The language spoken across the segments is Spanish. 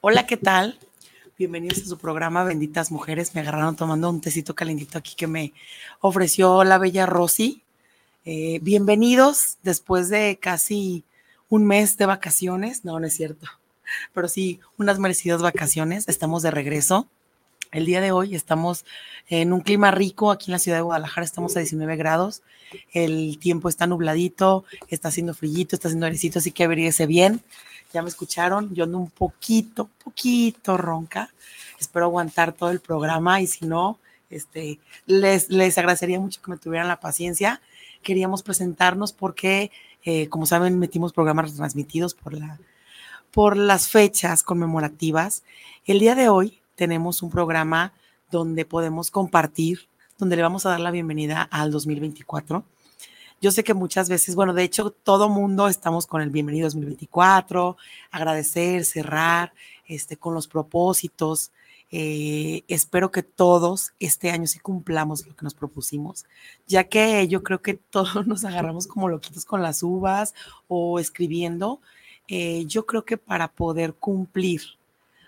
Hola, ¿qué tal? Bienvenidos a su programa Benditas Mujeres. Me agarraron tomando un tecito calentito aquí que me ofreció la bella Rosy. Eh, bienvenidos después de casi un mes de vacaciones. No, no es cierto, pero sí, unas merecidas vacaciones. Estamos de regreso. El día de hoy estamos en un clima rico aquí en la ciudad de Guadalajara, estamos a 19 grados, el tiempo está nubladito, está haciendo frillito, está haciendo airecito, así que abríguese bien ya me escucharon, yo ando un poquito, poquito ronca. Espero aguantar todo el programa y si no, este, les, les agradecería mucho que me tuvieran la paciencia. Queríamos presentarnos porque, eh, como saben, metimos programas transmitidos por, la, por las fechas conmemorativas. El día de hoy tenemos un programa donde podemos compartir, donde le vamos a dar la bienvenida al 2024 yo sé que muchas veces, bueno, de hecho, todo mundo estamos con el bienvenido 2024, agradecer, cerrar, este, con los propósitos. Eh, espero que todos este año sí cumplamos lo que nos propusimos, ya que yo creo que todos nos agarramos como loquitos con las uvas o escribiendo. Eh, yo creo que para poder cumplir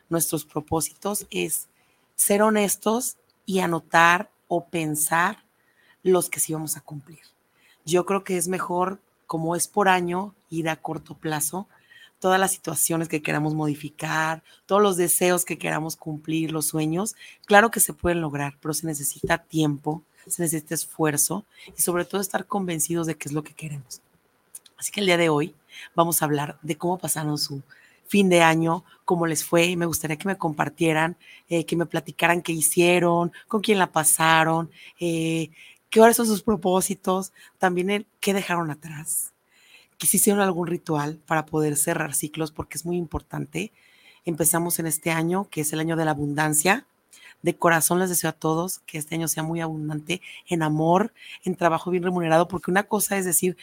nuestros propósitos es ser honestos y anotar o pensar los que sí vamos a cumplir. Yo creo que es mejor, como es por año, ir a corto plazo, todas las situaciones que queramos modificar, todos los deseos que queramos cumplir, los sueños, claro que se pueden lograr, pero se necesita tiempo, se necesita esfuerzo y sobre todo estar convencidos de qué es lo que queremos. Así que el día de hoy vamos a hablar de cómo pasaron su fin de año, cómo les fue. Me gustaría que me compartieran, eh, que me platicaran qué hicieron, con quién la pasaron, eh, cuáles son sus propósitos, también el qué dejaron atrás, que hicieron algún ritual para poder cerrar ciclos, porque es muy importante. Empezamos en este año, que es el año de la abundancia. De corazón les deseo a todos que este año sea muy abundante en amor, en trabajo bien remunerado, porque una cosa es decir,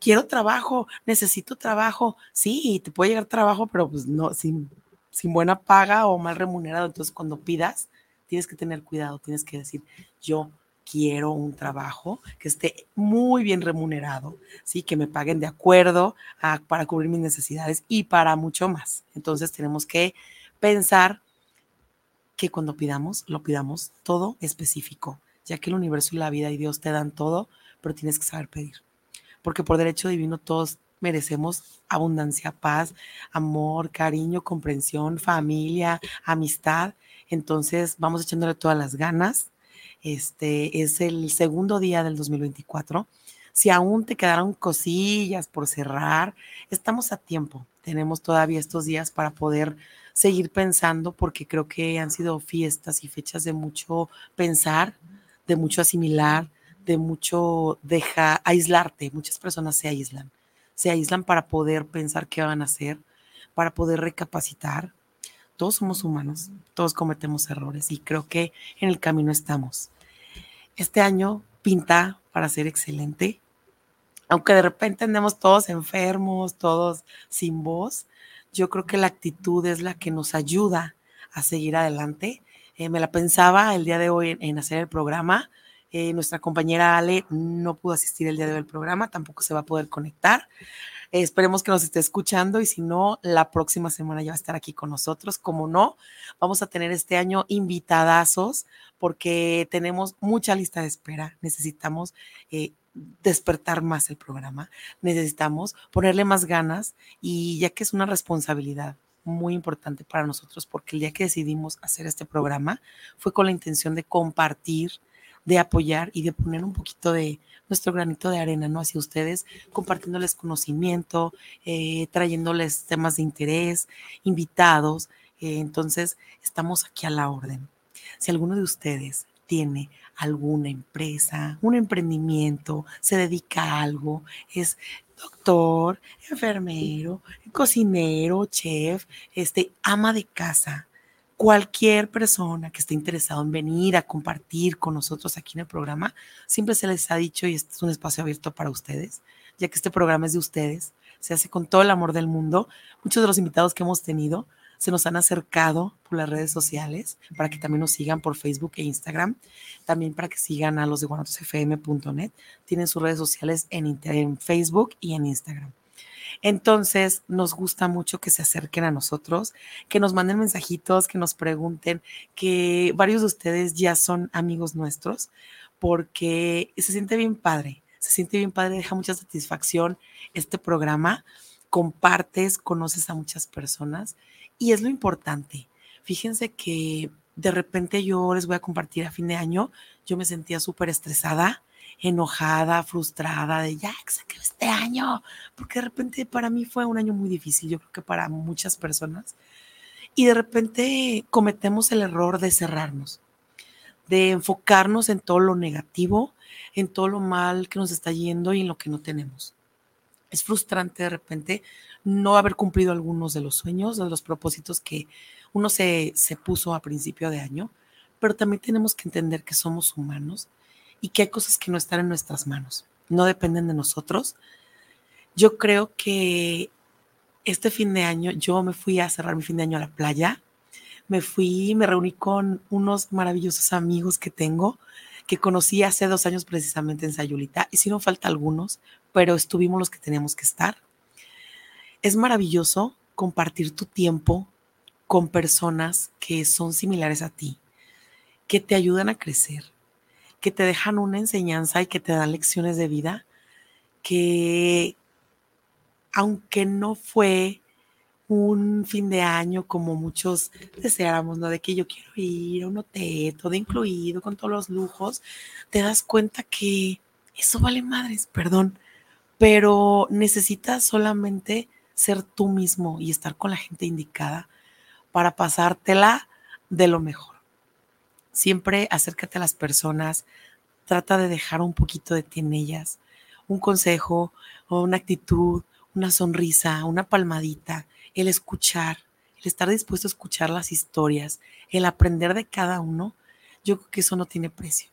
quiero trabajo, necesito trabajo. Sí, te puede llegar trabajo, pero pues no, sin, sin buena paga o mal remunerado. Entonces, cuando pidas, tienes que tener cuidado, tienes que decir, yo quiero un trabajo que esté muy bien remunerado, ¿sí? que me paguen de acuerdo para cubrir mis necesidades y para mucho más. Entonces tenemos que pensar que cuando pidamos, lo pidamos todo específico, ya que el universo y la vida y Dios te dan todo, pero tienes que saber pedir. Porque por derecho divino todos merecemos abundancia, paz, amor, cariño, comprensión, familia, amistad. Entonces vamos echándole todas las ganas este es el segundo día del 2024. Si aún te quedaron cosillas por cerrar, estamos a tiempo. Tenemos todavía estos días para poder seguir pensando porque creo que han sido fiestas y fechas de mucho pensar, de mucho asimilar, de mucho dejar aislarte. Muchas personas se aíslan. Se aíslan para poder pensar qué van a hacer, para poder recapacitar, todos somos humanos, todos cometemos errores y creo que en el camino estamos. Este año pinta para ser excelente, aunque de repente andemos todos enfermos, todos sin voz, yo creo que la actitud es la que nos ayuda a seguir adelante. Eh, me la pensaba el día de hoy en, hacer el programa. Eh, nuestra compañera Ale no pudo asistir el día de hoy al programa, tampoco se va a poder conectar esperemos que nos esté escuchando y si no, la próxima semana ya va a estar aquí con nosotros. Como no, vamos a tener este año invitadazos porque tenemos mucha lista de espera. Necesitamos eh, despertar más el programa, necesitamos ponerle más ganas y ya que es una responsabilidad muy importante para nosotros porque el día que decidimos hacer este programa fue con la intención de compartir, de apoyar y de poner un poquito de nuestro granito de arena, ¿no? Hacia ustedes, compartiéndoles conocimiento, eh, trayéndoles temas de interés, invitados. Eh, entonces, estamos aquí a la orden. Si alguno de ustedes tiene alguna empresa, un emprendimiento, se dedica a algo, es doctor, enfermero, cocinero, chef, este, ama de casa, cualquier persona que esté interesado en venir a compartir con nosotros aquí en el programa, siempre se les ha dicho y este es un espacio abierto para ustedes, ya que este programa es de ustedes, se hace con todo el amor del mundo. Muchos de los invitados que hemos tenido se nos han acercado por las redes sociales para que también nos sigan por Facebook e Instagram, también para que sigan a los de guanatosfm.net. Tienen sus redes sociales en, en Facebook y en Instagram. Entonces, nos gusta mucho que se acerquen a nosotros, que nos manden mensajitos, que nos pregunten, que varios de ustedes ya son amigos nuestros, porque se siente bien padre, se siente bien padre, deja mucha satisfacción este programa, compartes, conoces a muchas personas y es lo importante. Fíjense que de repente yo les voy a compartir a fin de año, yo me sentía súper estresada, enojada, frustrada, de ya que se este año, porque de repente para mí fue un año muy difícil, yo creo que para muchas personas. Y de repente cometemos el error de cerrarnos, de enfocarnos en todo lo negativo, en todo lo mal que nos está yendo y en lo que no tenemos. Es frustrante de repente no haber cumplido algunos de los sueños, de los propósitos que uno se, se puso a principio de año, pero también tenemos que entender que somos humanos y que hay cosas que no están en nuestras manos, no dependen de nosotros. Yo creo que este fin de año, yo me fui a cerrar mi fin de año a la playa, me fui, me reuní con unos maravillosos amigos que tengo, que conocí hace dos años precisamente en Sayulita, no falta algunos, pero estuvimos los que teníamos que estar. Es maravilloso compartir tu tiempo con personas que son similares a ti, que te ayudan a crecer, que te dejan una enseñanza y que te dan lecciones de vida, que aunque no fue un fin de año como muchos deseáramos, ¿no? De que yo quiero ir a un hotel, todo incluido, con todos los lujos, te das cuenta que eso vale madres, perdón, pero necesitas solamente ser tú mismo y estar con la gente indicada para pasártela de lo mejor. Siempre acércate a las personas, trata de dejar un poquito de ti en ellas, un consejo una actitud, una sonrisa, una palmadita, el escuchar, el estar dispuesto a escuchar las historias, el aprender de cada uno, yo creo que eso no tiene precio.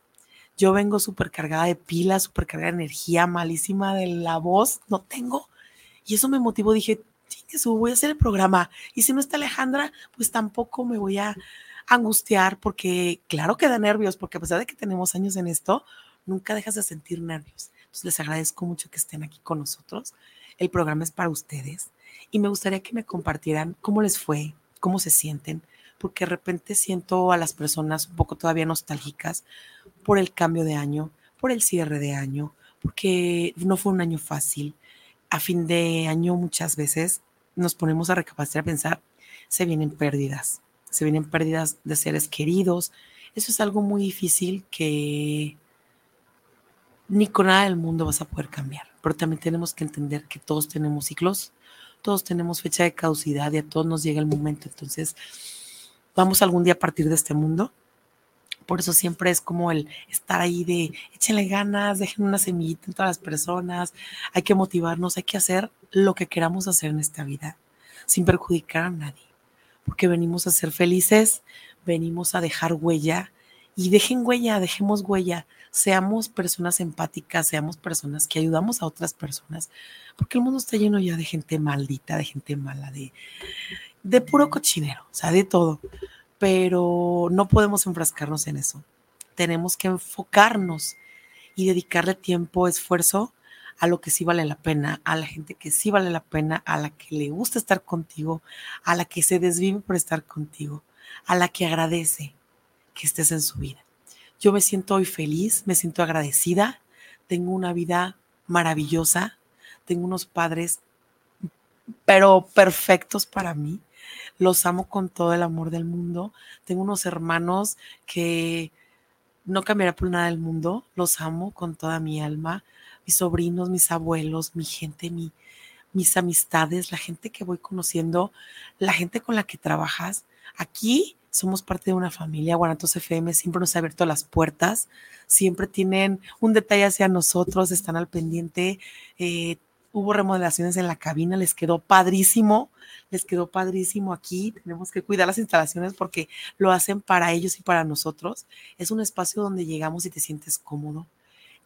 Yo vengo súper cargada de pilas, súper cargada de energía, malísima de la voz, no tengo, y eso me motivó, dije, su voy a hacer el programa. Y si no está Alejandra, pues tampoco me voy a angustiar porque claro que da nervios, porque a pesar de que tenemos años en esto, nunca dejas de sentir nervios. Entonces les agradezco mucho que estén aquí con nosotros. El programa es para ustedes y me gustaría que me compartieran cómo les fue, cómo se sienten, porque de repente siento a las personas un poco todavía nostálgicas por el cambio de año, por el cierre de año, porque no fue un año fácil a fin de año muchas veces nos ponemos a recapacitar, a pensar, se vienen pérdidas, se vienen pérdidas de seres queridos. Eso es algo muy difícil que ni con nada del mundo vas a poder cambiar. Pero también tenemos que entender que todos tenemos ciclos, todos tenemos fecha de caducidad y a todos nos llega el momento. Entonces, vamos algún día a partir de este mundo por eso siempre es como el estar ahí de échenle ganas, dejen una semillita en todas las personas, hay que motivarnos, hay que hacer lo que queramos hacer en esta vida, sin perjudicar a nadie, porque venimos a ser felices, venimos a dejar huella y dejen huella, dejemos huella, seamos personas empáticas, seamos personas que ayudamos a otras personas, porque el mundo está lleno ya de gente maldita, de gente mala, de, de puro cochinero, o sea, de todo. Pero no podemos enfrascarnos en eso. Tenemos que enfocarnos y dedicarle tiempo, esfuerzo a lo que sí vale la pena, a la gente que sí vale la pena, a la que le gusta estar contigo, a la que se desvive por estar contigo, a la que agradece que estés en su vida. Yo me siento hoy feliz, me siento agradecida, tengo una vida maravillosa, tengo unos padres, pero perfectos para mí los amo con todo el amor del mundo. Tengo unos hermanos que no cambiará por nada del mundo. Los amo con toda mi alma. Mis sobrinos, mis abuelos, mi gente, mi, mis amistades, la gente que voy conociendo, la gente con la que trabajas. Aquí somos parte de una familia. Guanatos FM siempre nos ha abierto las puertas, siempre tienen un detalle hacia nosotros, están al pendiente. Eh, hubo remodelaciones en la cabina, les quedó padrísimo, les quedó padrísimo aquí. Tenemos que cuidar las instalaciones porque lo hacen para ellos y para nosotros. Es un espacio donde llegamos y te sientes cómodo.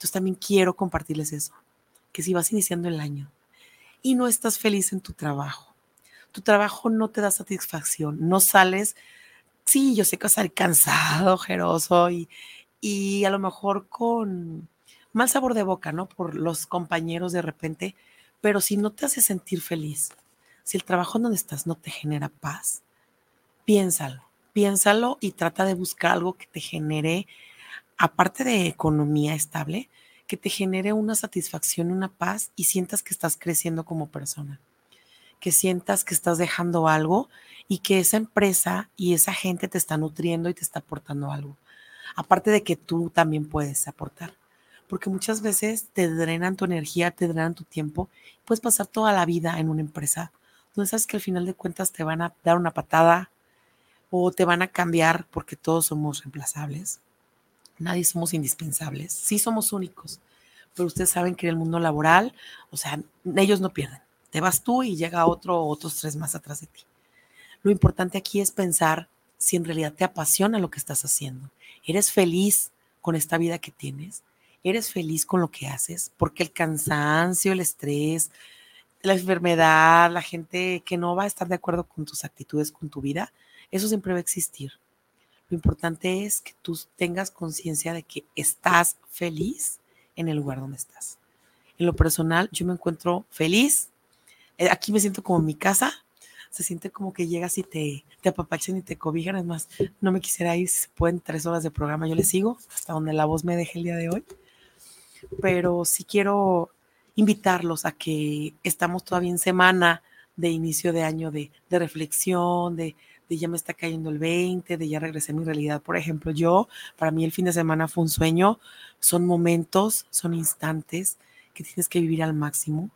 Entonces también quiero compartirles eso, que si vas iniciando el año y no estás feliz en tu trabajo, tu trabajo no te da satisfacción, no sales, sí, yo sé que vas a cansado, ojeroso y, y a lo mejor con mal sabor de boca, ¿no? Por los compañeros de repente, pero si no te hace sentir feliz, si el trabajo donde estás no te genera paz, piénsalo, piénsalo y trata de buscar algo que te genere, aparte de economía estable, que te genere una satisfacción, una paz y sientas que estás creciendo como persona, que sientas que estás dejando algo y que esa empresa y esa gente te está nutriendo y te está aportando algo. Aparte de que tú también puedes aportar porque muchas veces te drenan tu energía, te drenan tu tiempo. Puedes pasar toda la vida en una empresa donde sabes que al final de cuentas te van a dar una patada o te van a cambiar porque todos somos reemplazables. Nadie somos indispensables. Sí somos únicos, pero ustedes saben que en el mundo laboral, o sea, ellos no pierden. Te vas tú y llega otro o otros tres más atrás de ti. Lo importante aquí es pensar si en realidad te apasiona lo que estás haciendo. ¿Eres feliz con esta vida que tienes? eres feliz con lo que haces, porque el cansancio, el estrés, la enfermedad, la gente que no va a estar de acuerdo con tus actitudes, con tu vida, eso siempre va a existir. Lo importante es que tú tengas conciencia de que estás feliz en el lugar donde estás. En lo personal, yo me encuentro feliz. Eh, aquí me siento como en mi casa. Se siente como que llegas y te, te apapachan y te cobijan. Es más, no me quisiera ir, si pueden, tres horas de programa. Yo le sigo hasta donde la voz me deje el día de hoy pero sí quiero invitarlos a que estamos todavía en semana de inicio de año de, reflexión, de, de, ya me está cayendo el 20, de ya regresé a mi realidad. Por ejemplo, yo, para mí el fin de semana fue un sueño, son momentos, son instantes que tienes que vivir al máximo.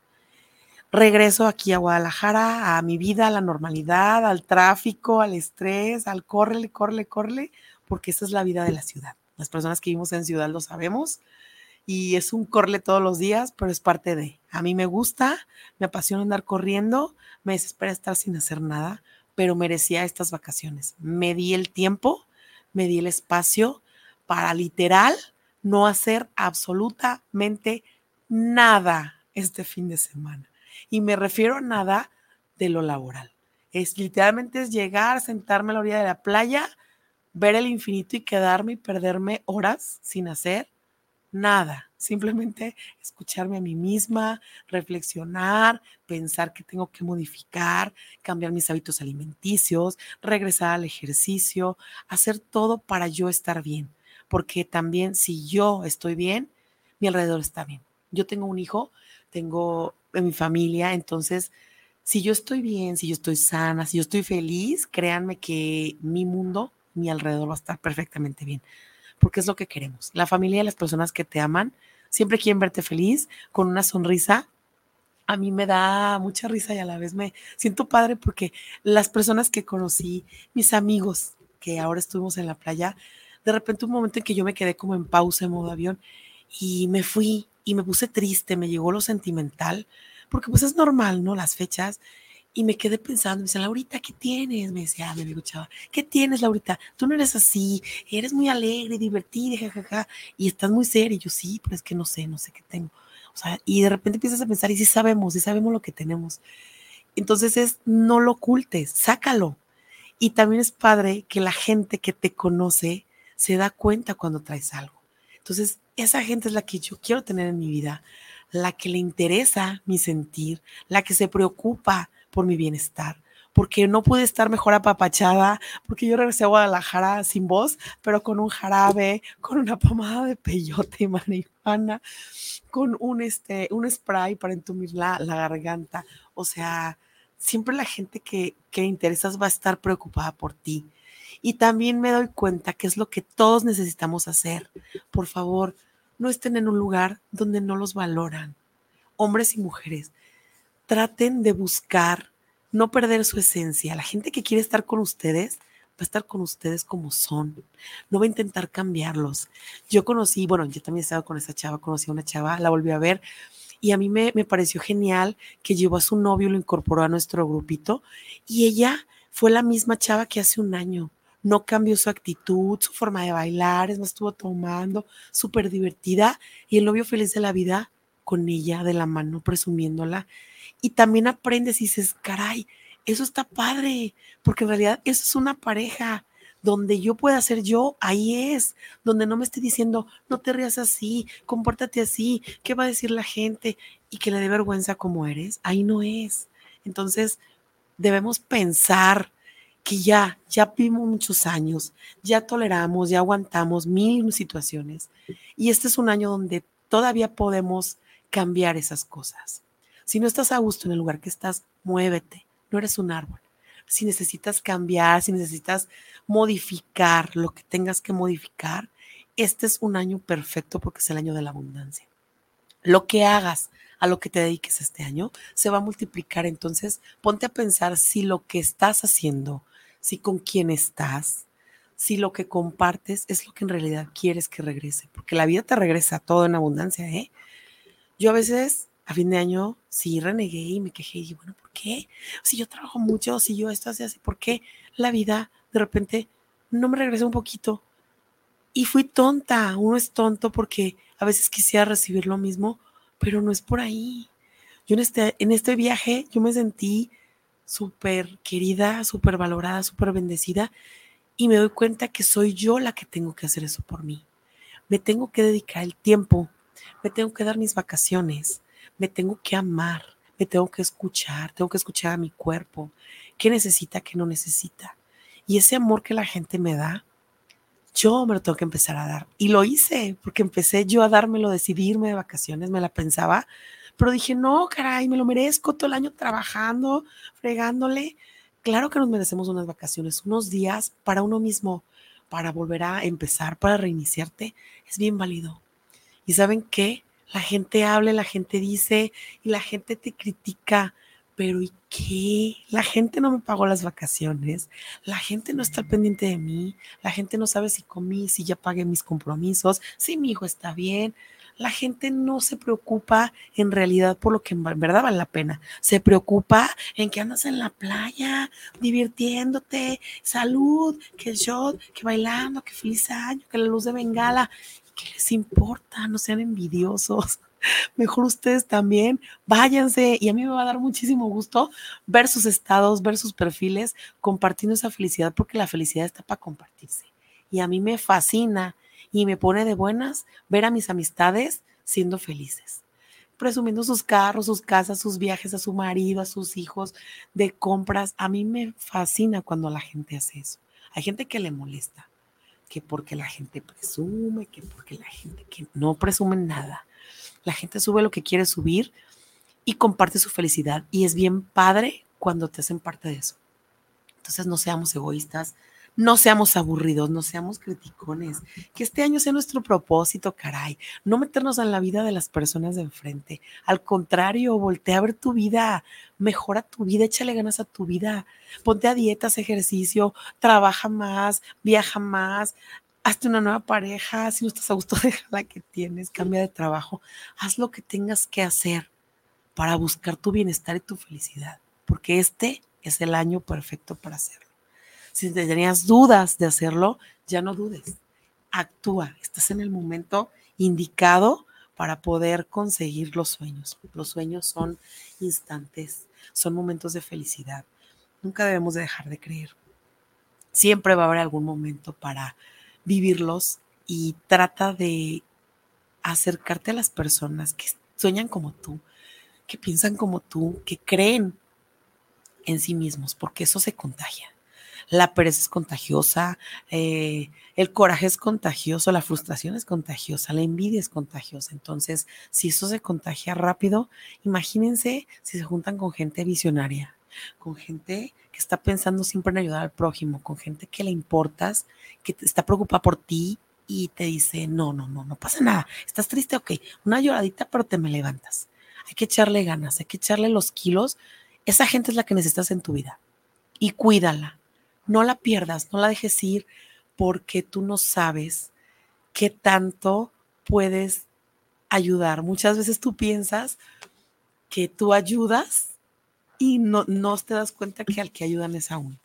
Regreso aquí a Guadalajara, a mi vida, a la normalidad, al tráfico, al estrés, al córrele, córrele, córrele, porque esa es la vida de la ciudad. Las personas que vivimos en ciudad lo sabemos, y es un corle todos los días, pero es parte de. A mí me gusta, me apasiona andar corriendo, me desespera estar sin hacer nada, pero merecía estas vacaciones. Me di el tiempo, me di el espacio para literal no hacer absolutamente nada este fin de semana. Y me refiero a nada de lo laboral. Es literalmente es llegar, sentarme a la orilla de la playa, ver el infinito y quedarme y perderme horas sin hacer nada, simplemente escucharme a mí misma, reflexionar, pensar que tengo que modificar, cambiar mis hábitos alimenticios, regresar al ejercicio, hacer todo para yo estar bien, porque también si yo estoy bien, mi alrededor está bien. Yo tengo un hijo, tengo en mi familia, entonces si yo estoy bien, si yo estoy sana, si yo estoy feliz, créanme que mi mundo, mi alrededor va a estar perfectamente bien porque es lo que queremos. La familia y las personas que te aman siempre quieren verte feliz, con una sonrisa. A mí me da mucha risa y a la vez me siento padre porque las personas que conocí, mis amigos que ahora estuvimos en la playa, de repente un momento en que yo me quedé como en pausa en modo avión y me fui y me puse triste, me llegó lo sentimental, porque pues es normal, ¿no? Las fechas y me quedé pensando, me dice, Laurita, ¿qué tienes? Me decía, ah, mi amigo Chava, ¿qué tienes, Laurita? Tú no eres así, eres muy alegre, divertida, jajaja, y estás muy seria. Y yo, sí, pero es que no sé, no sé qué tengo. O sea, y de repente empiezas a pensar, y sí sabemos, sí sabemos lo que tenemos. Entonces es, no lo ocultes, sácalo. Y también es padre que la gente que te conoce se da cuenta cuando traes algo. Entonces, esa gente es la que yo quiero tener en mi vida, la que le interesa mi sentir, la que se preocupa por mi bienestar, porque no pude estar mejor apapachada, porque yo regresé a Guadalajara sin voz, pero con un jarabe, con una pomada de peyote y marihuana, con un, este, un spray para entumir la, la garganta. O sea, siempre la gente que, que interesas va a estar preocupada por ti. Y también me doy cuenta que es lo que todos necesitamos hacer. Por favor, no estén en un lugar donde no los valoran. Hombres y mujeres, traten de buscar no perder su esencia. La gente que quiere estar con ustedes va a estar con ustedes como son. No va a intentar cambiarlos. Yo conocí, bueno, yo también he estado con esa chava, conocí a una chava, la volví a ver y a mí me, me pareció genial que llevó a su novio, lo incorporó a nuestro grupito y ella fue la misma chava que hace un año. No cambió su actitud, su forma de bailar, es más, estuvo tomando, súper divertida y el novio feliz de la vida con ella de la mano, presumiéndola. Y también aprendes y dices, caray, eso está padre, porque en realidad eso es una pareja. Donde yo pueda ser yo, ahí es. Donde no me esté diciendo, no te rías así, compórtate así, ¿qué va a decir la gente? Y que le dé vergüenza como eres, ahí no es. Entonces, debemos pensar que ya, ya vivimos muchos años, ya toleramos, ya aguantamos mil situaciones. Y este es un año donde todavía podemos cambiar esas cosas. Si no estás a gusto en el lugar que estás, muévete. No eres un árbol. Si necesitas cambiar, si necesitas modificar lo que tengas que modificar, este es un año perfecto porque es el año de la abundancia. Lo que hagas, a lo que te dediques este año, se va a multiplicar. Entonces, ponte a pensar si lo que estás haciendo, si con quién estás, si lo que compartes es lo que en realidad quieres que regrese, porque la vida te regresa todo en abundancia, ¿eh? Yo a veces a fin de año sí renegué y me quejé y dije, bueno, ¿por qué? Si yo trabajo mucho, si yo esto hace así, ¿por qué la vida de repente no me regresa un poquito? Y fui tonta, uno es tonto porque a veces quisiera recibir lo mismo, pero no es por ahí. Yo en este, en este viaje yo me sentí súper querida, súper valorada, súper bendecida y me doy cuenta que soy yo la que tengo que hacer eso por mí. Me tengo que dedicar el tiempo, me tengo que dar mis vacaciones, me tengo que amar, me tengo que escuchar, tengo que escuchar a mi cuerpo, qué necesita, qué no necesita. Y ese amor que la gente me da, yo me lo tengo que empezar a dar. Y lo hice, porque empecé yo a dármelo, decidirme de vacaciones, me la pensaba, pero dije, no, caray, me lo merezco todo el año trabajando, fregándole. Claro que nos merecemos unas vacaciones, unos días para uno mismo, para volver a empezar, para reiniciarte, es bien válido. ¿Y saben qué? La gente habla, la gente dice y la gente te critica, pero ¿y qué? La gente no me pagó las vacaciones, la gente no está pendiente de mí, la gente no sabe si comí, si ya pagué mis compromisos, si mi hijo está bien. La gente no se preocupa en realidad por lo que en verdad vale la pena. Se preocupa en que andas en la playa, divirtiéndote, salud, que el shot, que bailando, que feliz año, que la luz de bengala. ¿Qué les importa? No sean envidiosos. Mejor ustedes también váyanse y a mí me va a dar muchísimo gusto ver sus estados, ver sus perfiles, compartiendo esa felicidad porque la felicidad está para compartirse. Y a mí me fascina y me pone de buenas ver a mis amistades siendo felices, presumiendo sus carros, sus casas, sus viajes a su marido, a sus hijos, de compras. A mí me fascina cuando la gente hace eso. Hay gente que le molesta, que porque la gente presume, que porque la gente que no presume nada. La gente sube lo que quiere subir y comparte su felicidad. Y es bien padre cuando te hacen parte de eso. Entonces no seamos egoístas, no seamos aburridos, no seamos criticones. Que este año sea nuestro propósito, caray. No meternos en la vida de las personas de enfrente. Al contrario, voltea a ver tu vida, mejora tu vida, échale ganas a tu vida. Ponte a dietas, ejercicio, trabaja más, viaja más. Hazte una nueva pareja, si no estás a gusto, deja la que tienes, cambia de trabajo, haz lo que tengas que hacer para buscar tu bienestar y tu felicidad, porque este es el año perfecto para hacerlo. Si tenías dudas de hacerlo, ya no dudes. Actúa. Estás en el momento indicado para poder conseguir los sueños. Los sueños son instantes, son momentos de felicidad. Nunca debemos dejar de creer. Siempre va a haber algún momento para vivirlos y trata de acercarte a las personas que sueñan como tú, que piensan como tú, que creen en sí mismos, porque eso se contagia la pereza es contagiosa, eh, el coraje es contagioso, la frustración es contagiosa, la envidia es contagiosa. Entonces, si eso se contagia rápido, imagínense si se juntan con gente visionaria, con gente que está pensando siempre en ayudar al prójimo, con gente que le importas, que está preocupada por ti y te dice, no, no, no, no pasa nada, estás triste, ok, una lloradita, pero te me levantas. Hay que echarle ganas, hay que echarle los kilos. Esa gente es la que necesitas en tu vida y cuídala. No la pierdas, no la dejes ir porque tú no sabes qué tanto puedes ayudar. Muchas veces tú piensas que tú ayudas y no, no te das cuenta que al que ayudan es a uno.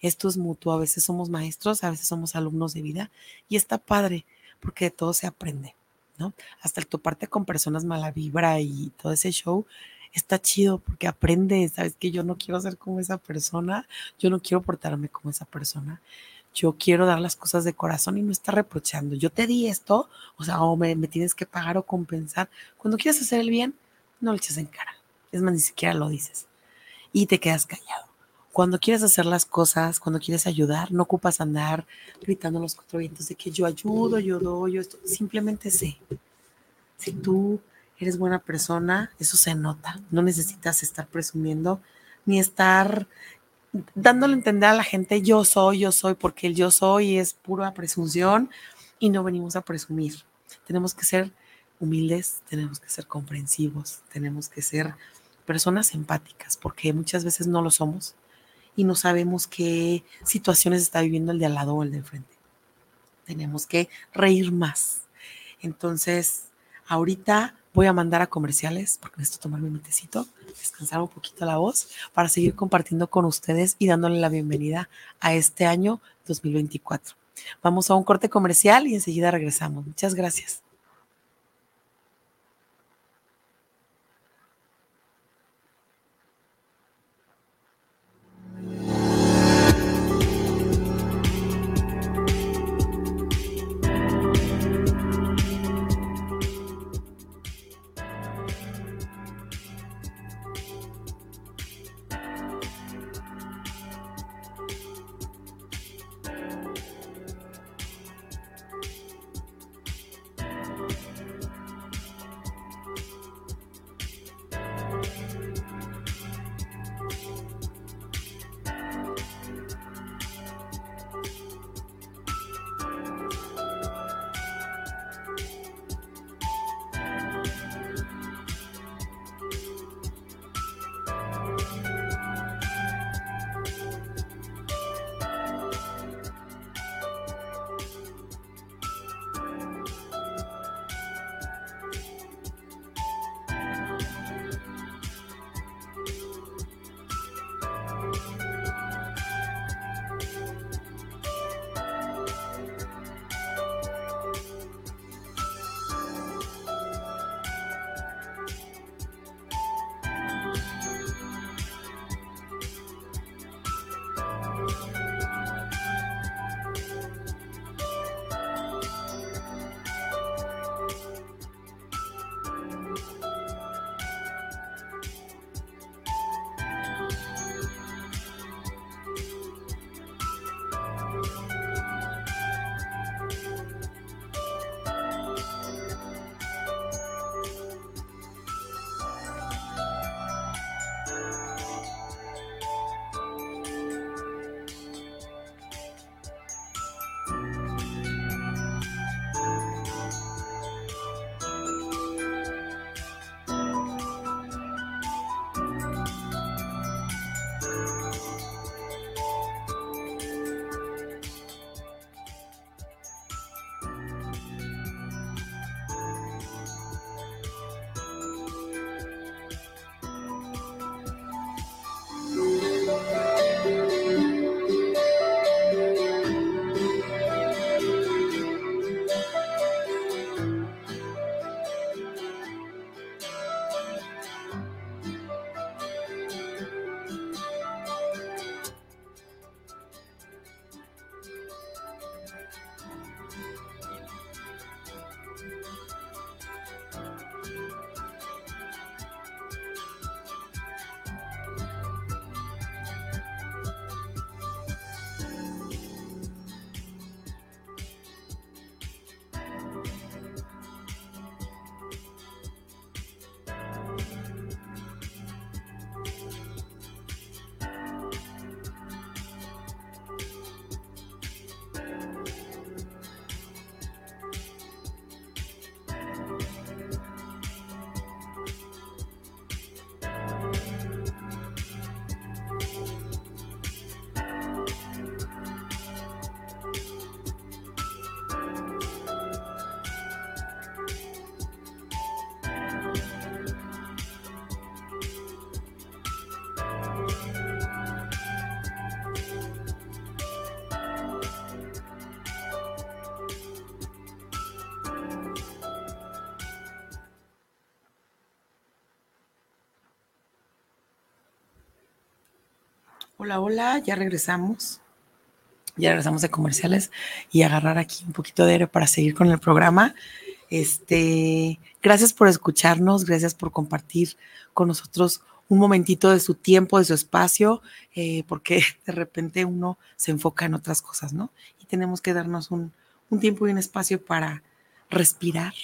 Esto es mutuo. A veces somos maestros, a veces somos alumnos de vida y está padre porque de todo se aprende, ¿no? Hasta el toparte con personas mala vibra y todo ese show está chido porque aprendes, sabes que yo no quiero ser como esa persona, yo no quiero portarme como esa persona. Yo quiero dar las cosas de corazón y no estar reprochando. Yo te di esto, o sea, o me, tienes que pagar o compensar. Cuando quieres hacer el bien, no le eches en cara. Es más, ni siquiera lo dices. Y te quedas callado. Cuando quieres hacer las cosas, cuando quieres ayudar, no ocupas andar gritando los cuatro vientos de que yo ayudo, yo doy, yo esto. Simplemente sé. Si tú eres buena persona, eso se nota. No necesitas estar presumiendo ni estar dándole a entender a la gente yo soy, yo soy, porque el yo soy es pura presunción y no venimos a presumir. Tenemos que ser humildes, tenemos que ser comprensivos, tenemos que ser personas empáticas, porque muchas veces no lo somos y no sabemos qué situaciones está viviendo el de al lado o el de enfrente. Tenemos que reír más. Entonces, ahorita voy a mandar a comerciales porque necesito tomarme mi tecito, descansar un poquito la voz para seguir compartiendo con ustedes y dándole la bienvenida a este año 2024. Vamos a un corte comercial y enseguida regresamos. Muchas gracias. Hola, hola, ya regresamos. Ya regresamos de comerciales y agarrar aquí un poquito de aire para seguir con el programa. Este, gracias por escucharnos, gracias por compartir con nosotros un momentito de su tiempo, de su espacio, eh, porque de repente uno se enfoca en otras cosas, ¿no? Y tenemos que darnos un, un tiempo y un espacio para respirar.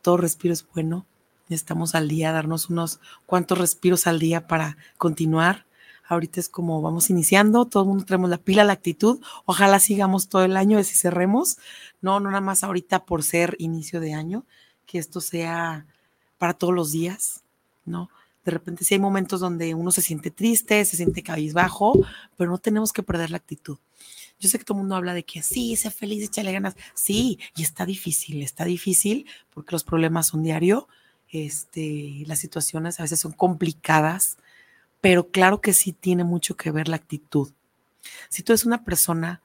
Todo respiro es bueno. Necesitamos al día darnos unos cuantos respiros al día para continuar. Ahorita es como vamos iniciando, todo el mundo tenemos la pila, la actitud. Ojalá sigamos todo el año si cerremos. No, no nada más ahorita por ser inicio de año, que esto sea para todos los días, ¿no? De repente sí hay momentos donde uno se siente triste, se siente cabizbajo, pero no tenemos que perder la actitud. Yo sé que todo el mundo habla de que sí, sé feliz, échale ganas. Sí, y está difícil, está difícil porque los problemas son diario, este, las situaciones a veces son complicadas, pero claro que sí tiene mucho que ver la actitud. Si tú eres una persona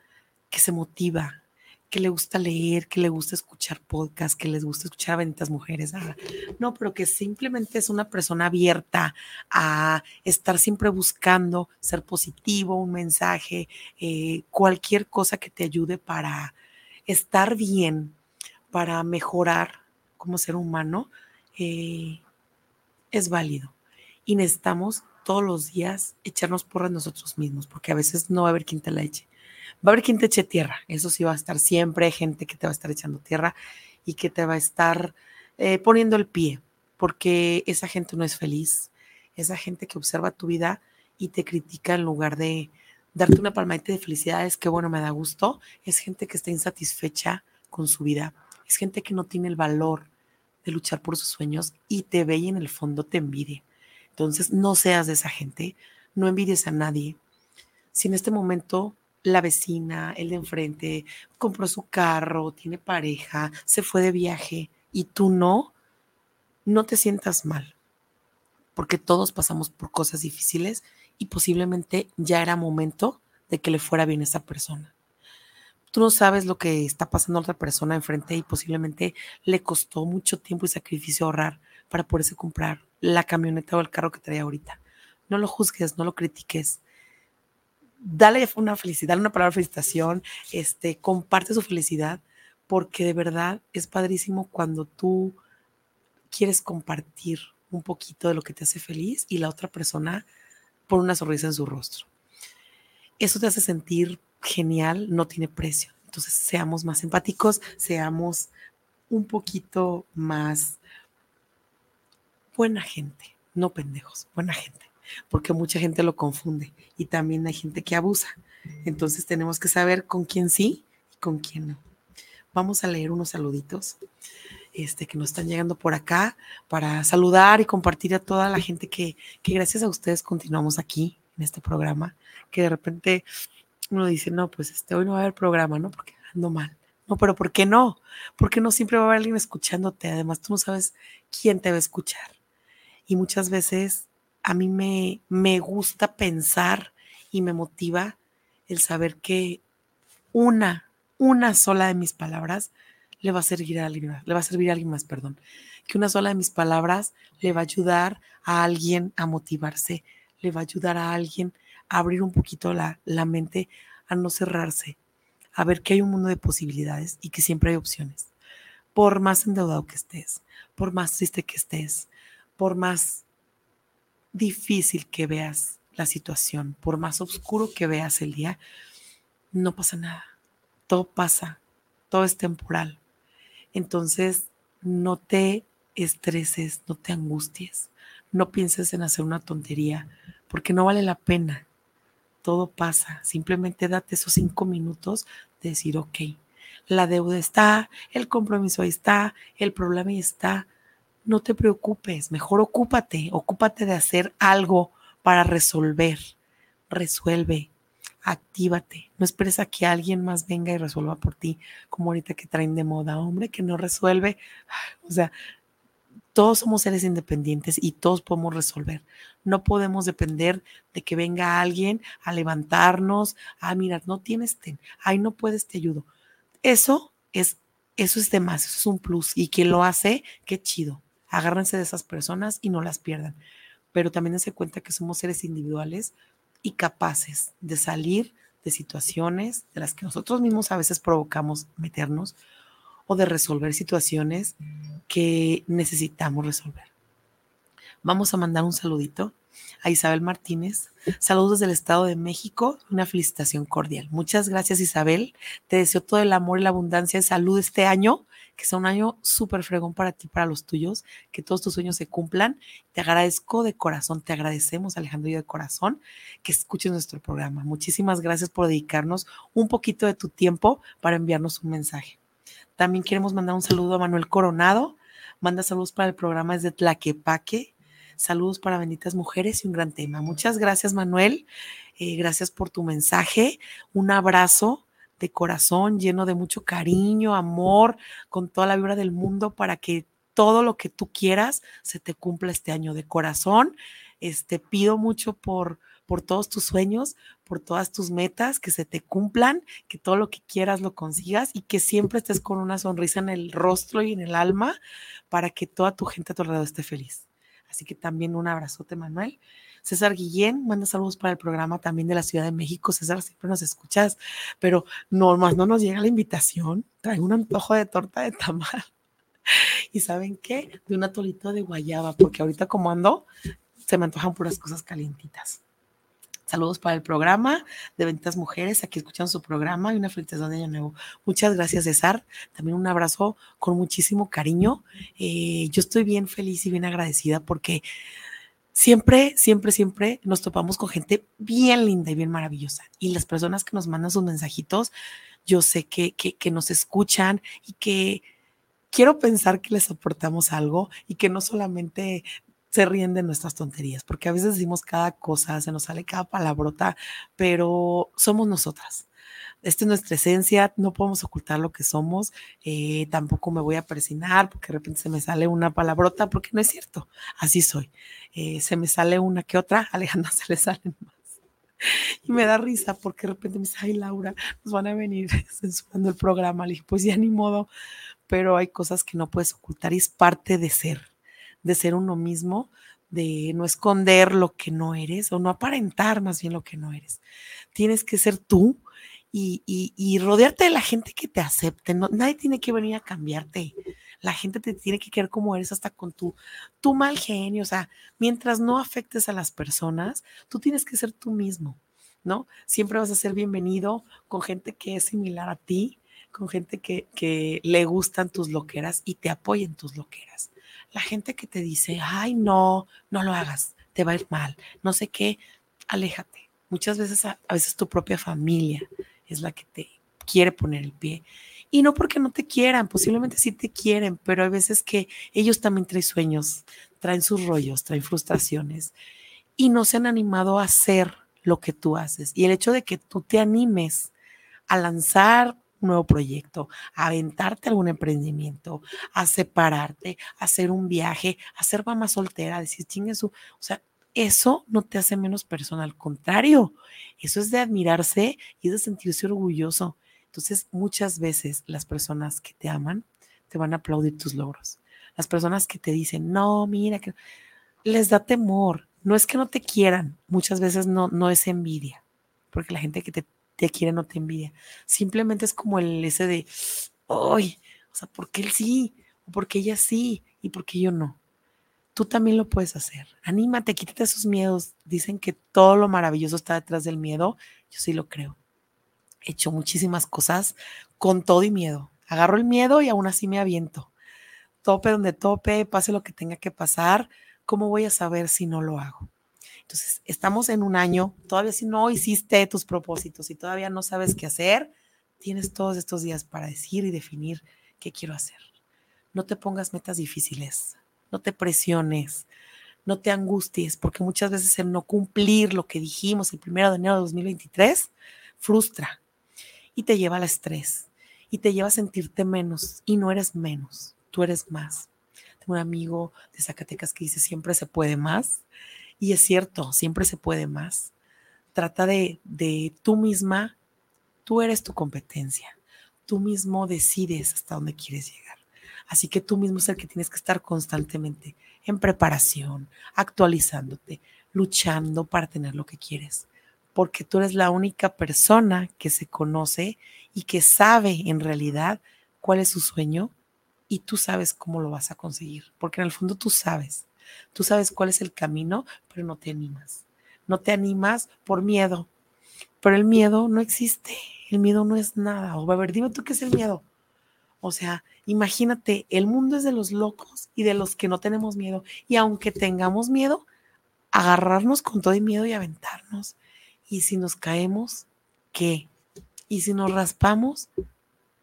que se motiva, que le gusta leer, que le gusta escuchar podcasts, que les gusta escuchar a benditas mujeres. Ah, no, pero que simplemente es una persona abierta a estar siempre buscando ser positivo, un mensaje, eh, cualquier cosa que te ayude para estar bien, para mejorar como ser humano, eh, es válido. Y necesitamos todos los días echarnos porras nosotros mismos, porque a veces no va a haber quien te la eche. Va a haber quien te eche tierra, eso sí va a estar siempre, gente que te va a estar echando tierra y que te va a estar eh, poniendo el pie, porque esa gente no es feliz, esa gente que observa tu vida y te critica en lugar de darte una palmadita de felicidades, que bueno, me da gusto, es gente que está insatisfecha con su vida, es gente que no tiene el valor de luchar por sus sueños y te ve y en el fondo te envidia. Entonces, no seas de esa gente, no envidies a nadie. Si en este momento la vecina, el de enfrente, compró su carro, tiene pareja, se fue de viaje y tú no, no te sientas mal, porque todos pasamos por cosas difíciles y posiblemente ya era momento de que le fuera bien a esa persona. Tú no sabes lo que está pasando a otra persona enfrente y posiblemente le costó mucho tiempo y sacrificio ahorrar para poderse comprar la camioneta o el carro que trae ahorita. No lo juzgues, no lo critiques. Dale una felicidad, una palabra de felicitación, este, comparte su felicidad, porque de verdad es padrísimo cuando tú quieres compartir un poquito de lo que te hace feliz y la otra persona pone una sonrisa en su rostro. Eso te hace sentir genial, no tiene precio. Entonces, seamos más empáticos, seamos un poquito más buena gente, no pendejos, buena gente, porque mucha gente lo confunde y también hay gente que abusa. Entonces tenemos que saber con quién sí y con quién no. Vamos a leer unos saluditos este, que nos están llegando por acá para saludar y compartir a toda la gente que, que gracias a ustedes continuamos aquí en este programa, que de repente uno dice, no, pues este, hoy no va a haber programa, ¿no? Porque ando mal. No, pero ¿por qué no? Porque no siempre va a haber alguien escuchándote. Además, tú no sabes quién te va a escuchar. Y muchas veces a mí me, me gusta pensar y me motiva el saber que una, una sola de mis palabras le va a servir a alguien, le va a servir a alguien más, perdón. Que una sola de mis palabras le va a ayudar a alguien a motivarse, le va a ayudar a alguien a abrir un poquito la, la mente, a no cerrarse, a ver que hay un mundo de posibilidades y que siempre hay opciones. Por más endeudado que estés, por más triste que estés, por más difícil que veas la situación, por más oscuro que veas el día, no pasa nada. Todo pasa, todo es temporal. Entonces, no te estreses, no te angusties, no pienses en hacer una tontería, porque no vale la pena. Todo pasa. Simplemente date esos cinco minutos de decir, ok, la deuda está, el compromiso está, el problema está, no te preocupes, mejor ocúpate, ocúpate de hacer algo para resolver. Resuelve, actívate. No esperes a que alguien más venga y resuelva por ti, como ahorita que traen de moda, hombre, que no resuelve. O sea, todos somos seres independientes y todos podemos resolver. No podemos depender de que venga alguien a levantarnos, a mirar, no tienes, ten, ay, no puedes, te ayudo. Eso es, eso es de más, eso es un plus. Y quien lo hace, qué chido agárrense de esas personas y no las pierdan. Pero también dense cuenta que somos seres individuales y capaces de salir de situaciones de las que nosotros mismos a veces provocamos meternos o de resolver situaciones que necesitamos resolver. Vamos a mandar un saludito a Isabel Martínez. Saludos desde el Estado de México. Una felicitación cordial. Muchas gracias, Isabel. Te deseo todo el amor y la abundancia de salud este año. Que sea un año súper fregón para ti, para los tuyos. Que todos tus sueños se cumplan. Te agradezco de corazón. Te agradecemos, Alejandro, y de corazón que escuches nuestro programa. Muchísimas gracias por dedicarnos un poquito de tu tiempo para enviarnos un mensaje. También queremos mandar un saludo a Manuel Coronado. Manda saludos para el programa desde Tlaquepaque. Saludos para benditas mujeres y un gran tema. Muchas gracias, Manuel. Eh, gracias por tu mensaje. Un abrazo de corazón lleno de mucho cariño, amor, con toda la vibra del mundo para que todo lo que tú quieras se te cumpla este año de corazón. Este pido mucho por por todos tus sueños, por todas tus metas, que se te cumplan, que todo lo que quieras lo consigas y que siempre estés con una sonrisa en el rostro y en el alma para que toda tu gente a tu alrededor esté feliz. Así que también un abrazote, Manuel. César Guillén, manda saludos para el programa también de la Ciudad de México. César, siempre nos escuchas, pero no más no nos llega la invitación. Trae un antojo de torta de tamal. ¿Y saben qué? De un atolito de guayaba, porque ahorita como ando, se me antojan puras cosas calientitas. Saludos para el programa de Ventas Mujeres. Aquí escuchan su programa y una felicitación de Año Nuevo. Muchas gracias, César. También un abrazo con muchísimo cariño. Eh, yo estoy bien feliz y bien agradecida porque siempre, siempre, siempre nos topamos con gente bien linda y bien maravillosa. Y las personas que nos mandan sus mensajitos, yo sé que, que, que nos escuchan y que quiero pensar que les aportamos algo y que no solamente se ríen de nuestras tonterías, porque a veces decimos cada cosa, se nos sale cada palabrota, pero somos nosotras. Esta es nuestra esencia, no podemos ocultar lo que somos, eh, tampoco me voy a persinar porque de repente se me sale una palabrota, porque no es cierto, así soy. Eh, se me sale una que otra, Alejandra se le salen más. Y me da risa porque de repente me dice, ay Laura, nos van a venir censurando el programa. Le dije, pues ya ni modo, pero hay cosas que no puedes ocultar y es parte de ser de ser uno mismo, de no esconder lo que no eres o no aparentar más bien lo que no eres. Tienes que ser tú y, rodearte de la gente que te acepte. No, nadie tiene que venir a cambiarte. La gente te tiene que querer como eres hasta con tu, tu mal genio. O sea, mientras no afectes a las personas, tú tienes que ser tú mismo, ¿no? Siempre vas a ser bienvenido con gente que es similar a ti, con gente que, que le gustan tus loqueras y te apoyen tus loqueras la gente que te dice, ay, no, no lo hagas, te va a ir mal, no sé qué, aléjate. Muchas veces, a, veces tu propia familia es la que te quiere poner el pie. Y no porque no te quieran, posiblemente sí te quieren, pero hay veces que ellos también traen sueños, traen sus rollos, traen frustraciones y no se han animado a hacer lo que tú haces. Y el hecho de que tú te animes a lanzar nuevo proyecto, a aventarte algún emprendimiento, a separarte, a hacer un viaje, a ser mamá soltera, a decir, chingue su, o sea, eso no te hace menos persona, al contrario, eso es de admirarse y de sentirse orgulloso. Entonces, muchas veces las personas que te aman te van a aplaudir tus logros. Las personas que te dicen, no, mira, que les da temor. No es que no te quieran, muchas veces no, no es envidia, porque la gente que te te quiere, no te envidia. Simplemente es como el ese de, ¡ay! O sea, ¿por qué él sí? ¿O por qué ella sí? ¿Y por qué yo no? Tú también lo puedes hacer. Anímate, quítate esos miedos. Dicen que todo lo maravilloso está detrás del miedo. Yo sí lo creo. He hecho muchísimas cosas con todo y miedo. Agarro el miedo y aún así me aviento. Tope donde tope, pase lo que tenga que pasar. ¿Cómo voy a saber si no lo hago? Entonces, estamos en un año, todavía si no hiciste tus propósitos y todavía no sabes qué hacer, tienes todos estos días para decir y definir qué quiero hacer. No te pongas metas difíciles, no te presiones, no te angusties, porque muchas veces el no cumplir lo que dijimos el primero de enero de 2023 frustra y te lleva al estrés y te lleva a sentirte menos y no eres menos, tú eres más. Tengo un amigo de Zacatecas que dice siempre se puede más y es cierto, siempre se puede más. Trata de, de tú misma, tú eres tu competencia, tú mismo decides hasta dónde quieres llegar. Así que tú mismo es el que tienes que estar constantemente en preparación, actualizándote, luchando para tener lo que quieres. porque tú eres la única persona que se conoce y que sabe en realidad cuál es su sueño y tú sabes cómo lo vas a conseguir, porque en el fondo tú sabes, tú sabes cuál es el camino, pero no te animas. No te animas por miedo, pero el miedo no existe, el miedo no es nada. O a ver, dime tú qué es el miedo. O sea, imagínate, el mundo es de los locos y de los que no tenemos miedo. Y aunque tengamos miedo, agarrarnos con todo el miedo y aventarnos. Y si nos caemos, ¿qué? Y si nos raspamos,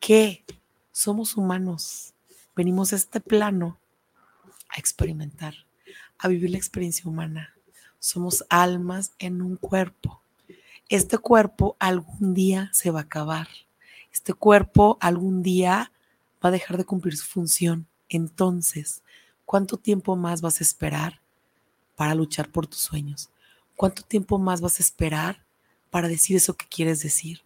¿qué? Somos humanos. Venimos a este plano a experimentar, a vivir la experiencia humana. Somos almas en un cuerpo. Este cuerpo algún día se va a acabar. Este cuerpo algún día va a dejar de cumplir su función. Entonces, ¿cuánto tiempo más vas a esperar para luchar por tus sueños? ¿Cuánto tiempo más vas a esperar para decir eso que quieres decir?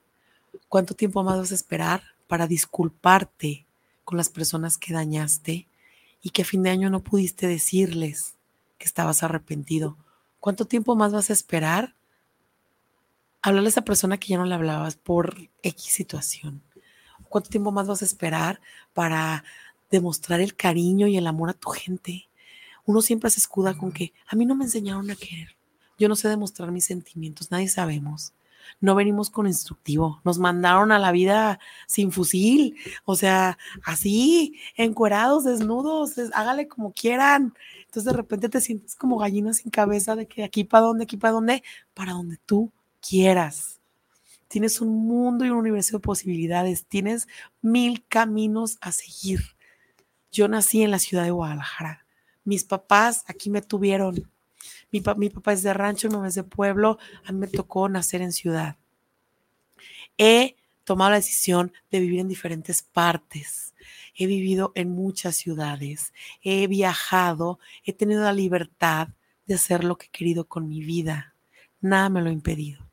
¿Cuánto tiempo más vas a esperar para disculparte con las personas que dañaste y que a fin de año no pudiste decirles que estabas arrepentido? ¿Cuánto tiempo más vas a esperar hablarle a esa persona que ya no le hablabas por X situación? ¿Cuánto tiempo más vas a esperar para demostrar el cariño y el amor a tu gente? Uno siempre se escuda con que a mí no me enseñaron a querer. Yo no sé demostrar mis sentimientos, nadie sabemos. No venimos con instructivo, nos mandaron a la vida sin fusil, o sea, así, encuerados, desnudos, hágale como quieran. Entonces de repente te sientes como gallina sin cabeza de que aquí para dónde, aquí para dónde, para donde tú quieras. Tienes un mundo y un universo de posibilidades. Tienes mil caminos a seguir. Yo nací en la ciudad de Guadalajara. Mis papás aquí me tuvieron. Mi, papá es de rancho, mi mamá es de pueblo. A mí me tocó nacer en ciudad. He tomado la decisión de vivir en diferentes partes. He vivido en muchas ciudades. He viajado. He tenido la libertad de hacer lo que he querido con mi vida. Nada me lo ha impedido.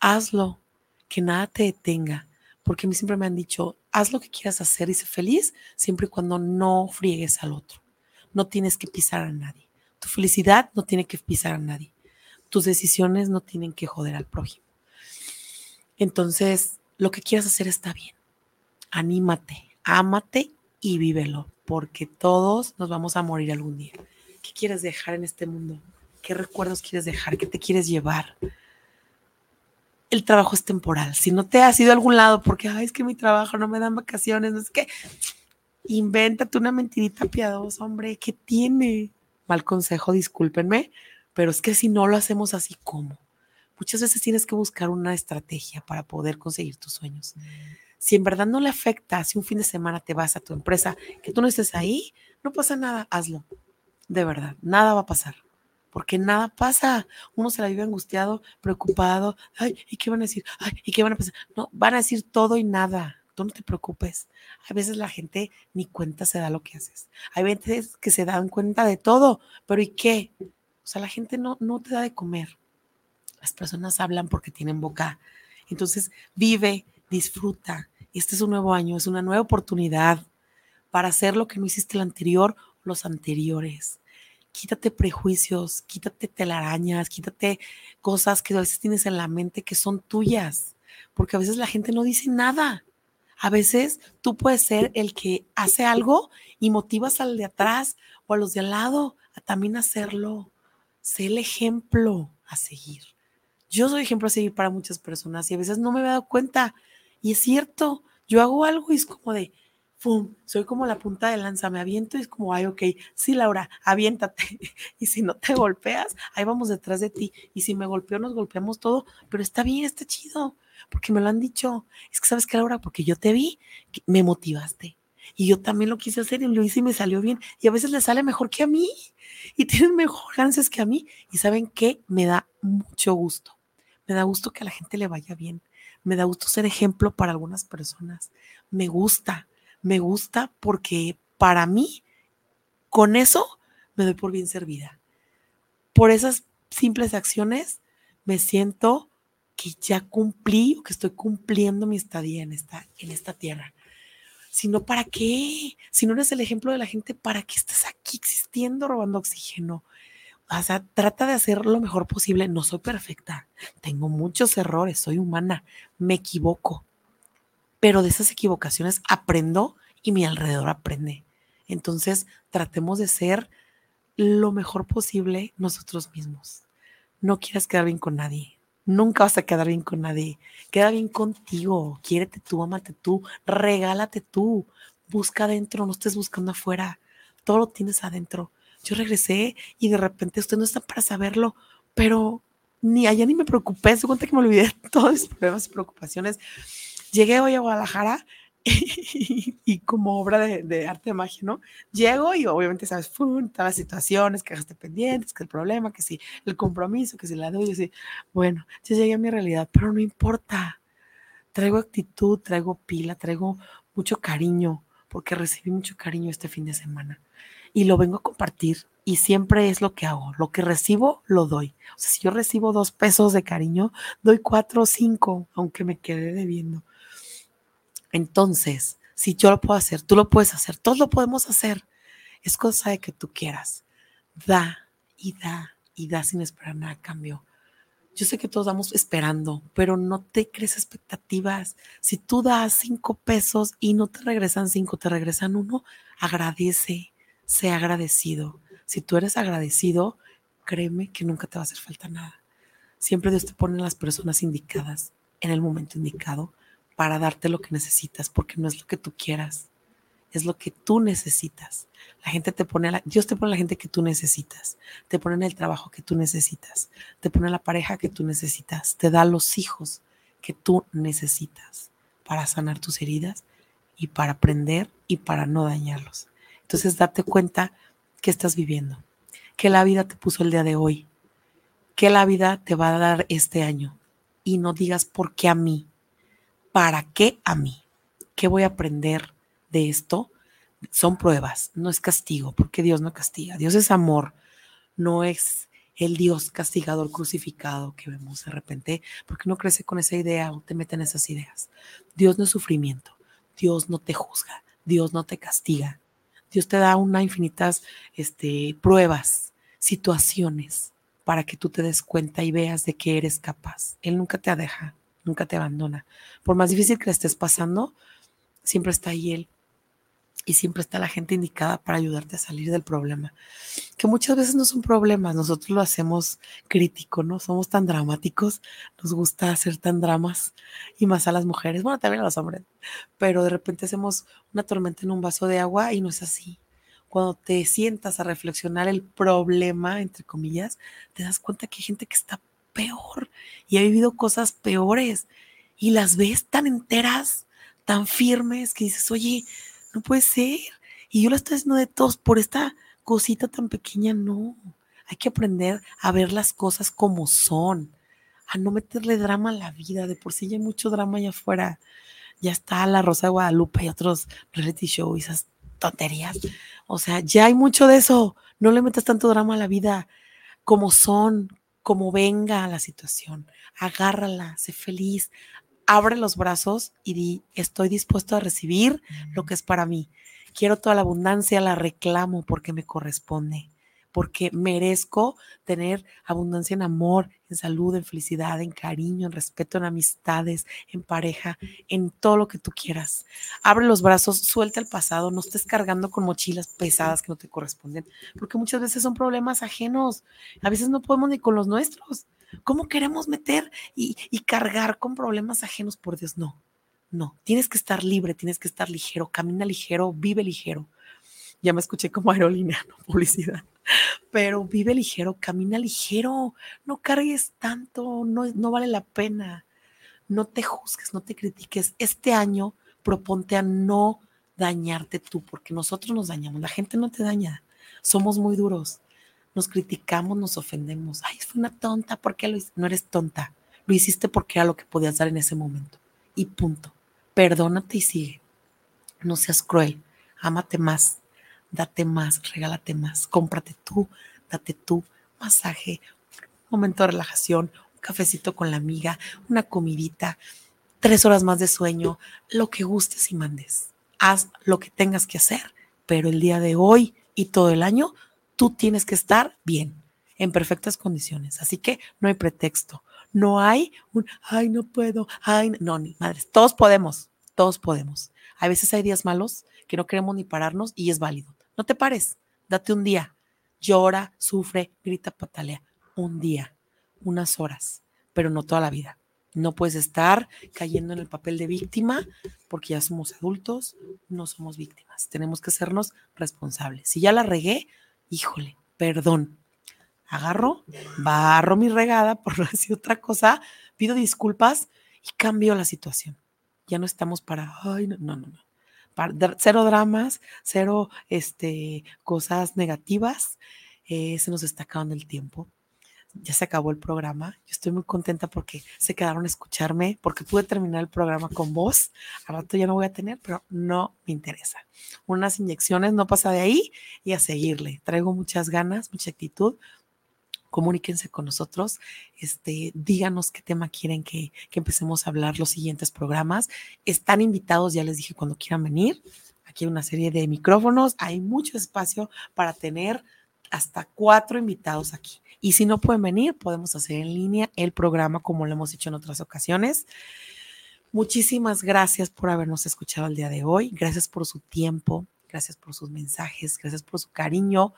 Hazlo que nada te detenga, porque a mí siempre me han dicho, haz lo que quieras hacer y sé feliz siempre y cuando no friegues al otro. No tienes que pisar a nadie. Tu felicidad no tiene que pisar a nadie. Tus decisiones no tienen que joder al prójimo. Entonces, lo que quieras hacer está bien. Anímate, ámate y vívelo, porque todos nos vamos a morir algún día. ¿Qué quieres dejar en este mundo? ¿Qué recuerdos quieres dejar? ¿Qué te quieres llevar? El trabajo es temporal. Si no te has ido a algún lado porque, ay, es que mi trabajo no me dan vacaciones, no es que, invéntate una mentirita piadosa, hombre, ¿qué tiene? Mal consejo, discúlpenme, pero es que si no lo hacemos así, ¿cómo? Muchas veces tienes que buscar una estrategia para poder conseguir tus sueños. Si en verdad no le afecta, si un fin de semana te vas a tu empresa, que tú no estés ahí, no pasa nada, hazlo. De verdad, nada va a pasar porque nada pasa. Uno se la vive angustiado, preocupado. Ay, ¿y qué van a decir? Ay, ¿y qué van a pasar? No, van a decir todo y nada. Tú no te preocupes. A veces la gente ni cuenta se da lo que haces. Hay veces que se dan cuenta de todo, pero ¿y qué? O sea, la gente no, no te da de comer. Las personas hablan porque tienen boca. Entonces, vive, disfruta. Este es un nuevo año, es una nueva oportunidad para hacer lo que no hiciste el anterior, los anteriores quítate prejuicios, quítate telarañas, quítate cosas que a veces tienes en la mente que son tuyas, porque a veces la gente no dice nada. A veces tú puedes ser el que hace algo y motivas al de atrás o a los de al lado a también hacerlo. Sé el ejemplo a seguir. Yo soy ejemplo a seguir para muchas personas y a veces no me he dado cuenta. Y es cierto, yo hago algo y es como de, ¡fum! Soy como la punta de lanza, me aviento y es como, ay, ok, sí, Laura, aviéntate. y si no te golpeas, ahí vamos detrás de ti. Y si me golpeo, nos golpeamos todo, pero está bien, está chido, porque me lo han dicho. Es que, ¿sabes qué, Laura? Porque yo te vi, me motivaste. Y yo también lo quise hacer y lo hice y me salió bien. Y a veces le sale mejor que a mí. Y tienen mejor chances que a mí. Y ¿saben qué? Me da mucho gusto. Me da gusto que a la gente le vaya bien. Me da gusto ser ejemplo para algunas personas. Me gusta me gusta porque para mí, con eso, me doy por bien servida. Por esas simples acciones, me siento que ya cumplí o que estoy cumpliendo mi estadía en esta, en esta tierra. Si no, ¿para qué? Si no eres el ejemplo de la gente, ¿para qué estás aquí existiendo robando oxígeno? o sea, trata de hacer lo mejor posible. No soy perfecta, tengo muchos errores, soy humana, me equivoco, pero de esas equivocaciones aprendo y mi alrededor aprende. Entonces, tratemos de ser lo mejor posible nosotros mismos. No quieras quedar bien con nadie. Nunca vas a quedar bien con nadie. Queda bien contigo. Quiérete tú, amate tú, regálate tú. Busca adentro, no estés buscando afuera. Todo lo tienes adentro. Yo regresé y de repente usted no está para saberlo, pero ni allá ni me preocupé. Se cuenta que me olvidé todos mis problemas y preocupaciones. Llegué hoy a Guadalajara y, como obra de, arte de magia, ¿no? Llego y obviamente sabes, ¡fum! todas las situaciones, que dejaste pendientes, que el problema, que si el compromiso, que si la deuda, sí. Bueno, ya llegué a mi realidad, pero no importa. Traigo actitud, traigo pila, traigo mucho cariño, porque recibí mucho cariño este fin de semana. Y lo vengo a compartir y siempre es lo que hago. Lo que recibo, lo doy. O sea, si yo recibo dos pesos de cariño, doy cuatro o cinco, aunque me quede debiendo entonces, si yo lo puedo hacer, tú lo puedes hacer, todos lo podemos hacer. Es cosa de que tú quieras. Da y da y da sin esperar nada a cambio. Yo sé que todos damos esperando, pero no te crees expectativas. Si tú das cinco pesos y no te regresan cinco, te regresan uno, agradece, sé agradecido. Si tú eres agradecido, créeme que nunca te va a hacer falta nada. Siempre Dios te pone las personas indicadas en el momento indicado para darte lo que necesitas, porque no es lo que tú quieras, es lo que tú necesitas. La gente te pone, a la, Dios te pone a la gente que tú necesitas, te pone en el trabajo que tú necesitas, te pone a la pareja que tú necesitas, te da los hijos que tú necesitas para sanar tus heridas y para aprender y para no dañarlos. Entonces, date cuenta que estás viviendo, que la vida te puso el día de hoy, que la vida te va a dar este año y no digas por qué a mí, ¿para qué a mí? ¿Qué voy a aprender de esto? Son pruebas, no es castigo, porque Dios no castiga. Dios es amor, no es el Dios castigador crucificado que vemos de repente, porque no crece con esa idea o te meten esas ideas. Dios no es sufrimiento, Dios no te juzga, Dios no te castiga. Dios te da una infinitas este, pruebas, situaciones, para que tú te des cuenta y veas de que eres capaz. Él nunca te deja nunca te abandona. Por más difícil que estés pasando, siempre está ahí Él. Y siempre está la gente indicada para ayudarte a salir del problema. Que muchas veces no son problemas, nosotros lo hacemos crítico, ¿no? Somos tan dramáticos, nos gusta hacer tan dramas, y más a las mujeres, bueno, también a los hombres, pero de repente hacemos una tormenta en un vaso de agua y no es así. Cuando te sientas a reflexionar el problema, entre comillas, te das cuenta que hay gente que está peor y ha vivido cosas peores y las ves tan enteras, tan firmes que dices, oye, no puede ser. Y yo la estoy haciendo de todos por esta cosita tan pequeña, no. Hay que aprender a ver las cosas como son, a no meterle drama a la vida. De por sí ya hay mucho drama allá afuera. Ya está la Rosa de Guadalupe y otros reality shows y esas tonterías. O sea, ya hay mucho de eso. No le metas tanto drama a la vida como son, como venga la situación, agárrala, sé feliz, abre los brazos y di, estoy dispuesto a recibir lo que es para mí. Quiero toda la abundancia, la reclamo porque me corresponde porque merezco tener abundancia en amor, en salud, en felicidad, en cariño, en respeto, en amistades, en pareja, en todo lo que tú quieras. Abre los brazos, suelta el pasado, no estés cargando con mochilas pesadas que no te corresponden, porque muchas veces son problemas ajenos. A veces no podemos ni con los nuestros. ¿Cómo queremos meter y, y cargar con problemas ajenos? Por Dios, no. No, tienes que estar libre, tienes que estar ligero, camina ligero, vive ligero. Ya me escuché como aerolínea, no publicidad pero vive ligero, camina ligero, no cargues tanto, no, no vale la pena. No te juzgues, no te critiques. Este año proponte a no dañarte tú, porque nosotros nos dañamos, la gente no te daña, somos muy duros, nos criticamos, nos ofendemos. Ay, fue una tonta, ¿por qué lo? No eres tonta, lo hiciste porque era lo que podías dar en ese momento. Y punto. Perdónate y sigue. No seas cruel, ámate más, date más, regálate más, cómprate tú, date tú, masaje, un momento de relajación, un cafecito con la amiga, una comidita, tres horas más de sueño, lo que gustes y mandes. Haz lo que tengas que hacer, pero el día de hoy y todo el año, tú tienes que estar bien. en perfectas condiciones. Así que no hay pretexto. No hay un, ay, no puedo, ay, no, ni madres. Todos podemos, todos podemos. A veces hay días malos que no queremos ni pararnos y es válido. No te pares, date un día. Llora, sufre, grita, patalea. Un día, unas horas, pero no toda la vida. No puedes estar cayendo en el papel de víctima porque ya somos adultos, no somos víctimas. Tenemos que sernos responsables. Si ya la regué, híjole, perdón. Agarro, barro mi regada, por no decir otra cosa, pido disculpas y cambio la situación. Ya no estamos para, ay, no, no, no. Cero dramas, cero este, cosas negativas. Eh, se nos está acabando el tiempo ya se acabó el programa. Yo estoy muy contenta porque se quedaron a escucharme, porque pude terminar el programa con vos. Al rato ya no voy a tener, pero no me interesa. Unas inyecciones, no pasa de ahí y a seguirle. Traigo muchas ganas, mucha actitud. Comuníquense con nosotros, este, díganos qué tema quieren que, que empecemos a hablar los siguientes programas. Están invitados, ya les dije, cuando quieran venir. Aquí hay una serie de micrófonos, hay mucho espacio para tener hasta cuatro invitados aquí. Y si no pueden venir, podemos hacer en línea el programa como lo hemos hecho en otras ocasiones. Muchísimas gracias por habernos escuchado el día de hoy. Gracias por su tiempo, gracias por sus mensajes, gracias por su cariño.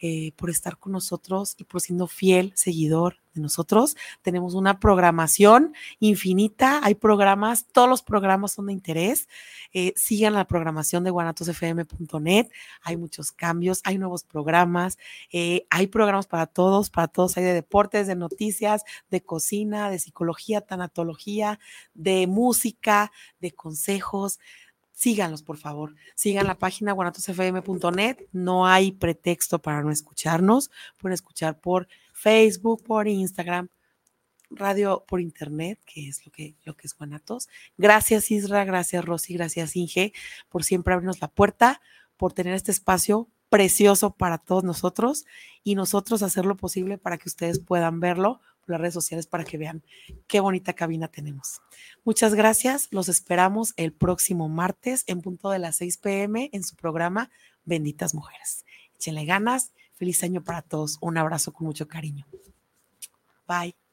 Eh, por estar con nosotros y por siendo fiel seguidor de nosotros. Tenemos una programación infinita, hay programas, todos los programas son de interés. Eh, sigan la programación de guanatosfm.net, hay muchos cambios, hay nuevos programas, eh, hay programas para todos, para todos, hay de deportes, de noticias, de cocina, de psicología, tanatología, de música, de consejos síganlos, por favor. Sigan la página guanatosfm.net. No hay pretexto para no escucharnos. Pueden escuchar por Facebook, por Instagram, radio por internet, que es lo que, lo que es Guanatos. Gracias, Isra. Gracias, Rosy. Gracias, Inge, por siempre abrirnos la puerta, por tener este espacio precioso para todos nosotros y nosotros hacer lo posible para que ustedes puedan verlo las redes sociales para que vean qué bonita cabina tenemos. Muchas gracias. Los esperamos el próximo martes en punto de las 6 pm en su programa Benditas Mujeres. Échenle ganas. Feliz año para todos. Un abrazo con mucho cariño. Bye.